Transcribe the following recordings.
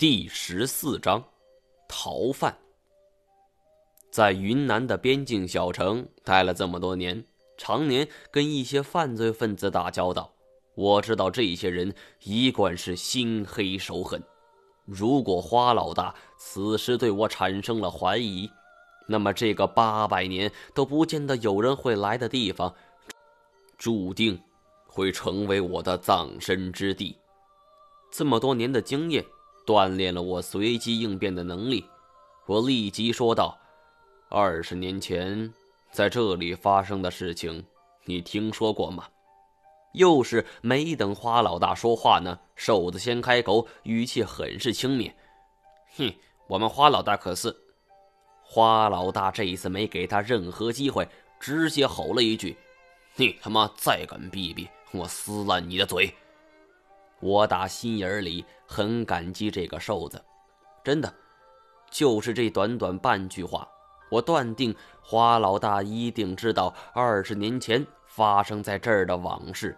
第十四章，逃犯。在云南的边境小城待了这么多年，常年跟一些犯罪分子打交道，我知道这些人一贯是心黑手狠。如果花老大此时对我产生了怀疑，那么这个八百年都不见得有人会来的地方，注定会成为我的葬身之地。这么多年的经验。锻炼了我随机应变的能力，我立即说道：“二十年前在这里发生的事情，你听说过吗？”又是没等花老大说话呢，瘦子先开口，语气很是轻蔑：“哼，我们花老大可是……”花老大这一次没给他任何机会，直接吼了一句：“你他妈再敢逼逼，我撕烂你的嘴！”我打心眼里很感激这个瘦子，真的，就是这短短半句话，我断定花老大一定知道二十年前发生在这儿的往事，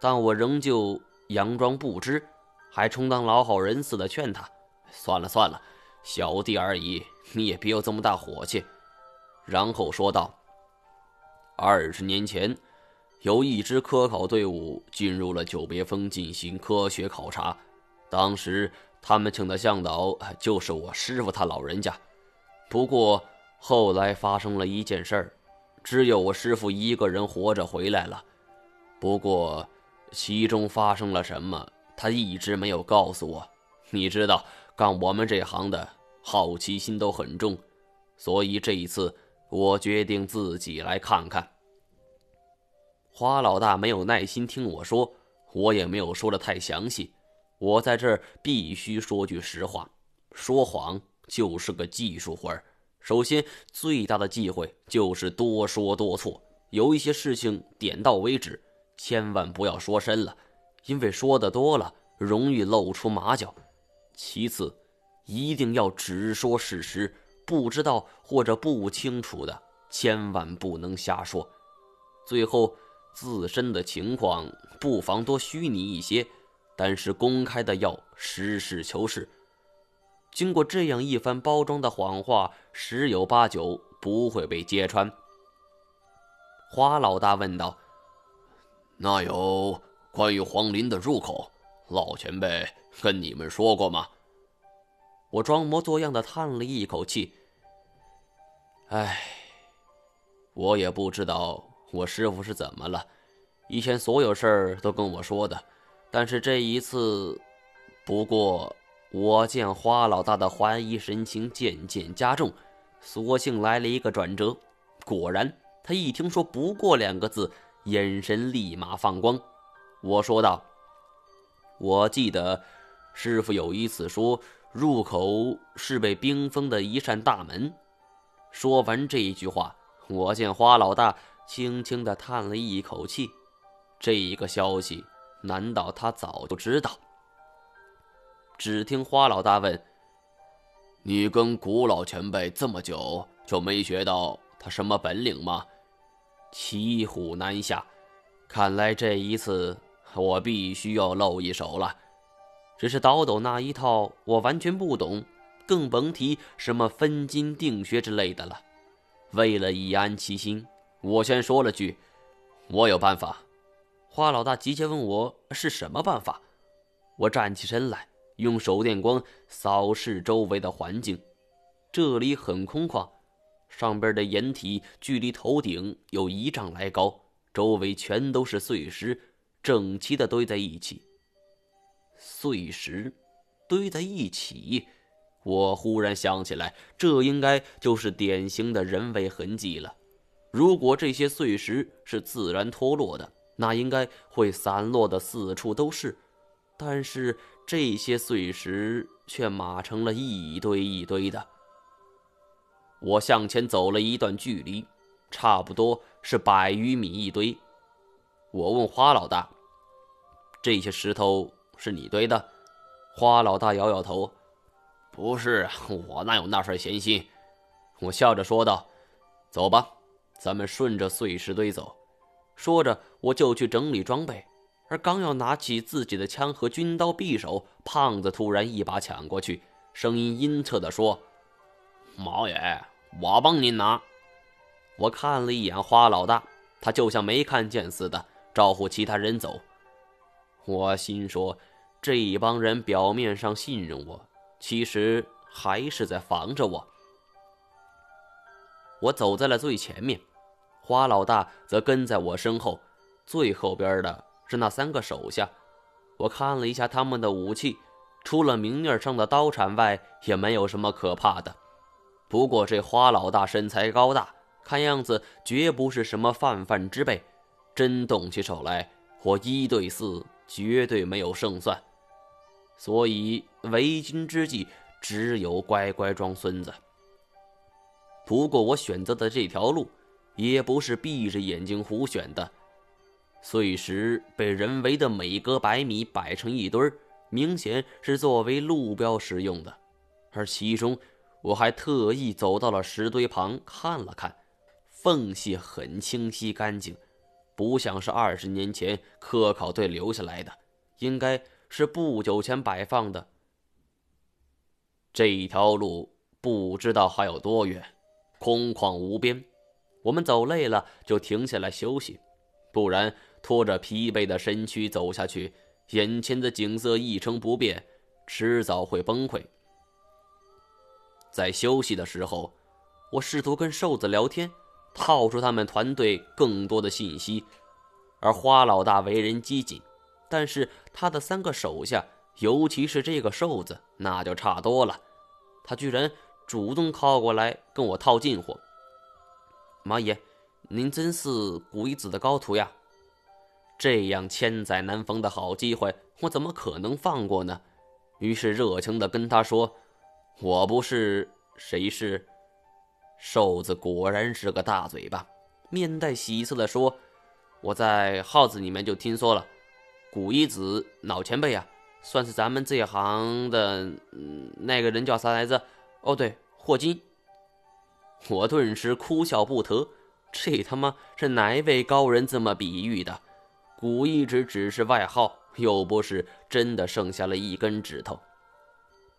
但我仍旧佯装不知，还充当老好人似的劝他：“算了算了，小弟而已，你也别有这么大火气。”然后说道：“二十年前。”由一支科考队伍进入了久别峰进行科学考察，当时他们请的向导就是我师傅他老人家。不过后来发生了一件事儿，只有我师傅一个人活着回来了。不过其中发生了什么，他一直没有告诉我。你知道，干我们这行的好奇心都很重，所以这一次我决定自己来看看。花老大没有耐心听我说，我也没有说的太详细。我在这儿必须说句实话，说谎就是个技术活儿。首先，最大的忌讳就是多说多错，有一些事情点到为止，千万不要说深了，因为说的多了容易露出马脚。其次，一定要只说事实，不知道或者不清楚的，千万不能瞎说。最后。自身的情况不妨多虚拟一些，但是公开的要实事求是。经过这样一番包装的谎话，十有八九不会被揭穿。花老大问道：“那有关于黄陵的入口，老前辈跟你们说过吗？”我装模作样的叹了一口气：“唉，我也不知道。”我师傅是怎么了？以前所有事儿都跟我说的，但是这一次，不过我见花老大的怀疑神情渐渐加重，索性来了一个转折。果然，他一听说“不过”两个字，眼神立马放光。我说道：“我记得师傅有一次说，入口是被冰封的一扇大门。”说完这一句话，我见花老大。轻轻的叹了一口气，这一个消息，难道他早就知道？只听花老大问：“你跟古老前辈这么久，就没学到他什么本领吗？”骑虎难下，看来这一次我必须要露一手了。只是倒斗那一套，我完全不懂，更甭提什么分金定穴之类的了。为了以安其心。我先说了句：“我有办法。”花老大急切问我是什么办法。我站起身来，用手电光扫视周围的环境。这里很空旷，上边的掩体距离头顶有一丈来高，周围全都是碎石，整齐的堆在一起。碎石堆在一起，我忽然想起来，这应该就是典型的人为痕迹了。如果这些碎石是自然脱落的，那应该会散落的四处都是。但是这些碎石却码成了一堆一堆的。我向前走了一段距离，差不多是百余米一堆。我问花老大：“这些石头是你堆的？”花老大摇摇头：“不是，我哪有那份闲心。”我笑着说道：“走吧。”咱们顺着碎石堆走，说着我就去整理装备。而刚要拿起自己的枪和军刀匕首，胖子突然一把抢过去，声音阴恻地说：“毛爷，我帮您拿。”我看了一眼花老大，他就像没看见似的，招呼其他人走。我心说，这一帮人表面上信任我，其实还是在防着我。我走在了最前面，花老大则跟在我身后，最后边的是那三个手下。我看了一下他们的武器，除了明面上的刀铲外，也没有什么可怕的。不过这花老大身材高大。看样子绝不是什么泛泛之辈，真动起手来，我一对四绝对没有胜算。所以为今之计，只有乖乖装孙子。不过我选择的这条路，也不是闭着眼睛胡选的。碎石被人为的每隔百米摆成一堆儿，明显是作为路标使用的。而其中，我还特意走到了石堆旁看了看。缝隙很清晰干净，不像是二十年前科考队留下来的，应该是不久前摆放的。这一条路不知道还有多远，空旷无边。我们走累了就停下来休息，不然拖着疲惫的身躯走下去，眼前的景色一成不变，迟早会崩溃。在休息的时候，我试图跟瘦子聊天。套出他们团队更多的信息，而花老大为人机警，但是他的三个手下，尤其是这个瘦子，那就差多了。他居然主动靠过来跟我套近乎。马爷，您真是古一子的高徒呀！这样千载难逢的好机会，我怎么可能放过呢？于是热情地跟他说：“我不是，谁是？”瘦子果然是个大嘴巴，面带喜色地说：“我在号子里面就听说了，古一子老前辈啊，算是咱们这一行的……嗯，那个人叫啥来着？哦，对，霍金。”我顿时哭笑不得，这他妈是哪位高人这么比喻的？古一指只是外号，又不是真的剩下了一根指头。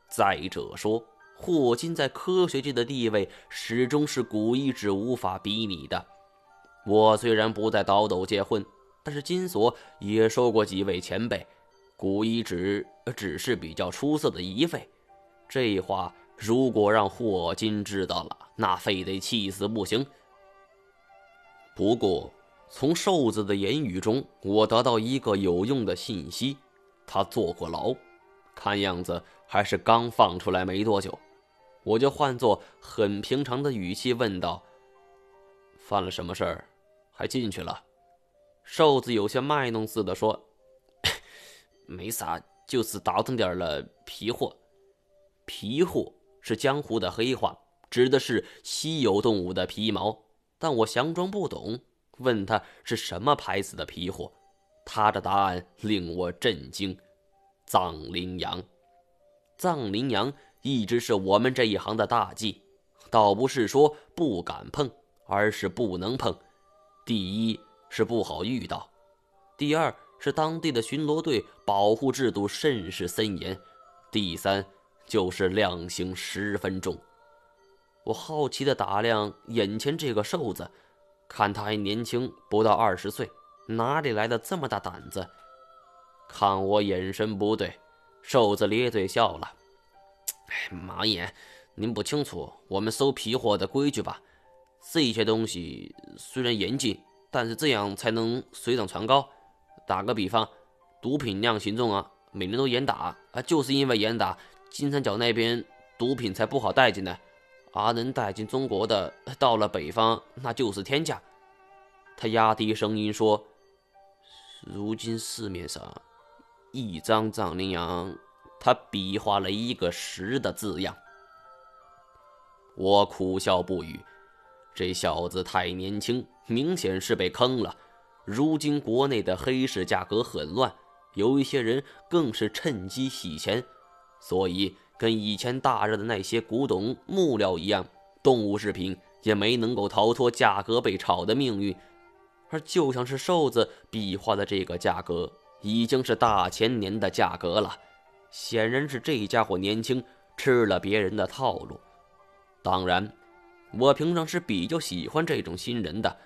再者说。霍金在科学界的地位始终是古一指无法比拟的。我虽然不在倒斗界混，但是金锁也说过几位前辈，古一指只是比较出色的一位。这话如果让霍金知道了，那非得气死不行。不过，从瘦子的言语中，我得到一个有用的信息：他坐过牢，看样子还是刚放出来没多久。我就换作很平常的语气问道：“犯了什么事儿，还进去了？”瘦子有些卖弄似的说：“ 没啥，就是倒腾点了皮货。皮货是江湖的黑话，指的是稀有动物的皮毛。但我佯装不懂，问他是什么牌子的皮货。他的答案令我震惊：藏羚羊，藏羚羊。”一直是我们这一行的大忌，倒不是说不敢碰，而是不能碰。第一是不好遇到，第二是当地的巡逻队保护制度甚是森严，第三就是量刑十分重。我好奇地打量眼前这个瘦子，看他还年轻，不到二十岁，哪里来的这么大胆子？看我眼神不对，瘦子咧嘴笑了。哎，马爷，您不清楚我们收皮货的规矩吧？这些东西虽然严谨，但是这样才能水涨船高。打个比方，毒品量刑重啊，每年都严打啊，就是因为严打，金三角那边毒品才不好带进来，而能带进中国的，到了北方那就是天价。他压低声音说：“如今市面上一张藏羚羊。”他比划了一个“十”的字样，我苦笑不语。这小子太年轻，明显是被坑了。如今国内的黑市价格很乱，有一些人更是趁机洗钱，所以跟以前大热的那些古董木料一样，动物制品也没能够逃脱价格被炒的命运。而就像是瘦子比划的这个价格，已经是大前年的价格了。显然是这家伙年轻，吃了别人的套路。当然，我平常是比较喜欢这种新人的，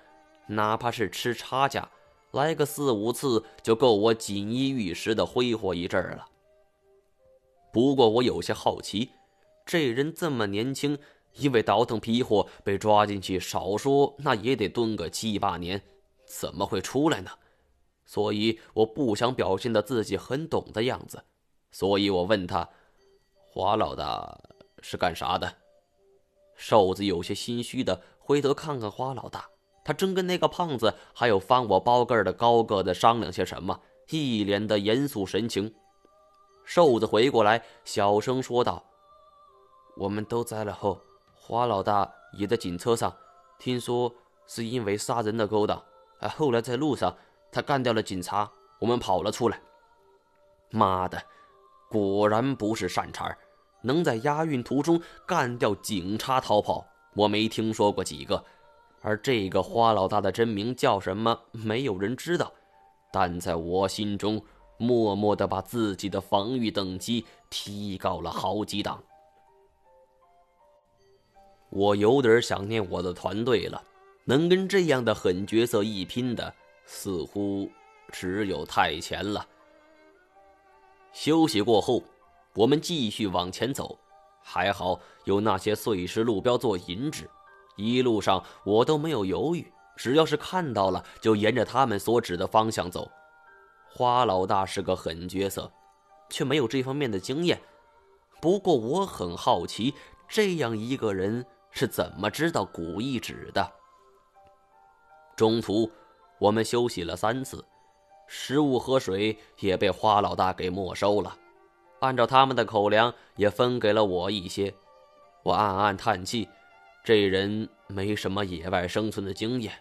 哪怕是吃差价，来个四五次就够我锦衣玉食的挥霍一阵儿了。不过我有些好奇，这人这么年轻，因为倒腾皮货被抓进去，少说那也得蹲个七八年，怎么会出来呢？所以我不想表现的自己很懂的样子。所以我问他：“华老大是干啥的？”瘦子有些心虚的回头看看花老大，他正跟那个胖子还有翻我包盖的高个子商量些什么，一脸的严肃神情。瘦子回过来，小声说道：“我们都栽了后，花老大也在警车上，听说是因为杀人的勾当。啊，后来在路上他干掉了警察，我们跑了出来。妈的！”果然不是善茬儿能在押运途中干掉警察逃跑，我没听说过几个。而这个花老大的真名叫什么，没有人知道。但在我心中，默默的把自己的防御等级提高了好几档。我有点想念我的团队了，能跟这样的狠角色一拼的，似乎只有太前了。休息过后，我们继续往前走。还好有那些碎石路标做引指，一路上我都没有犹豫，只要是看到了，就沿着他们所指的方向走。花老大是个狠角色，却没有这方面的经验。不过我很好奇，这样一个人是怎么知道古一指的？中途，我们休息了三次。食物和水也被花老大给没收了，按照他们的口粮，也分给了我一些。我暗暗叹气，这人没什么野外生存的经验，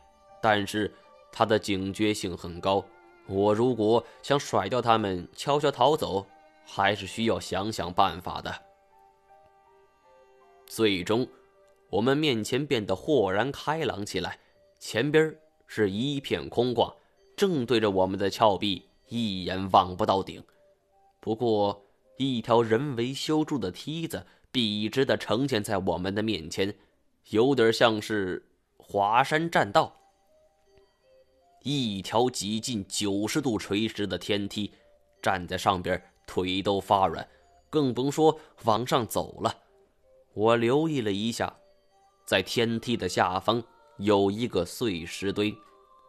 但是他的警觉性很高。我如果想甩掉他们，悄悄逃走，还是需要想想办法的。最终，我们面前变得豁然开朗起来，前边是一片空旷。正对着我们的峭壁，一眼望不到顶。不过，一条人为修筑的梯子笔直的呈现在我们的面前，有点像是华山栈道。一条几近九十度垂直的天梯，站在上边腿都发软，更甭说往上走了。我留意了一下，在天梯的下方有一个碎石堆，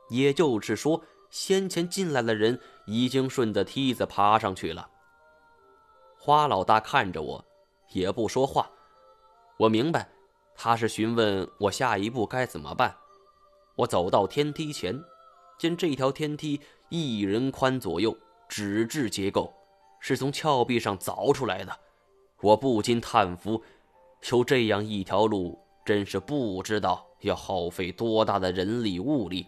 也就是说。先前进来的人已经顺着梯子爬上去了。花老大看着我，也不说话。我明白，他是询问我下一步该怎么办。我走到天梯前，见这条天梯一人宽左右，纸质结构，是从峭壁上凿出来的。我不禁叹服：修这样一条路，真是不知道要耗费多大的人力物力。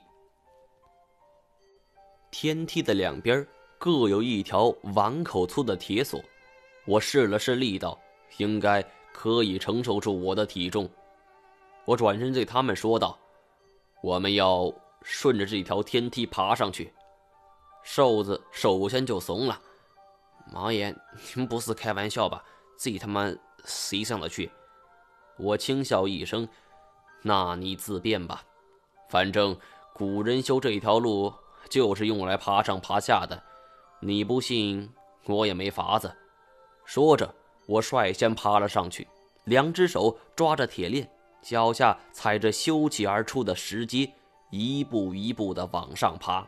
天梯的两边各有一条碗口粗的铁索，我试了试力道，应该可以承受住我的体重。我转身对他们说道：“我们要顺着这条天梯爬上去。”瘦子首先就怂了：“毛爷，您不是开玩笑吧？这他妈谁上得去？”我轻笑一声：“那你自便吧，反正古人修这条路。”就是用来爬上爬下的，你不信，我也没法子。说着，我率先爬了上去，两只手抓着铁链，脚下踩着修起而出的石阶，一步一步地往上爬。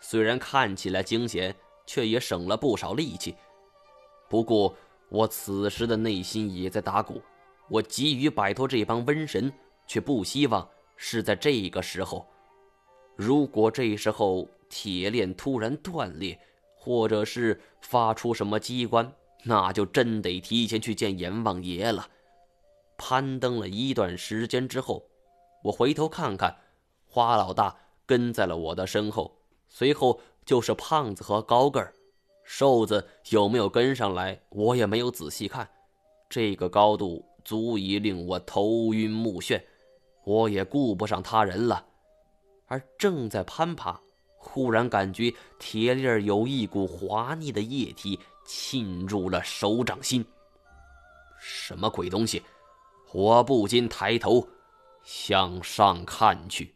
虽然看起来惊险，却也省了不少力气。不过，我此时的内心也在打鼓。我急于摆脱这帮瘟神，却不希望是在这个时候。如果这时候铁链突然断裂，或者是发出什么机关，那就真得提前去见阎王爷了。攀登了一段时间之后，我回头看看，花老大跟在了我的身后，随后就是胖子和高个儿，瘦子有没有跟上来，我也没有仔细看。这个高度足以令我头晕目眩，我也顾不上他人了。而正在攀爬，忽然感觉铁链有一股滑腻的液体沁入了手掌心。什么鬼东西？我不禁抬头向上看去。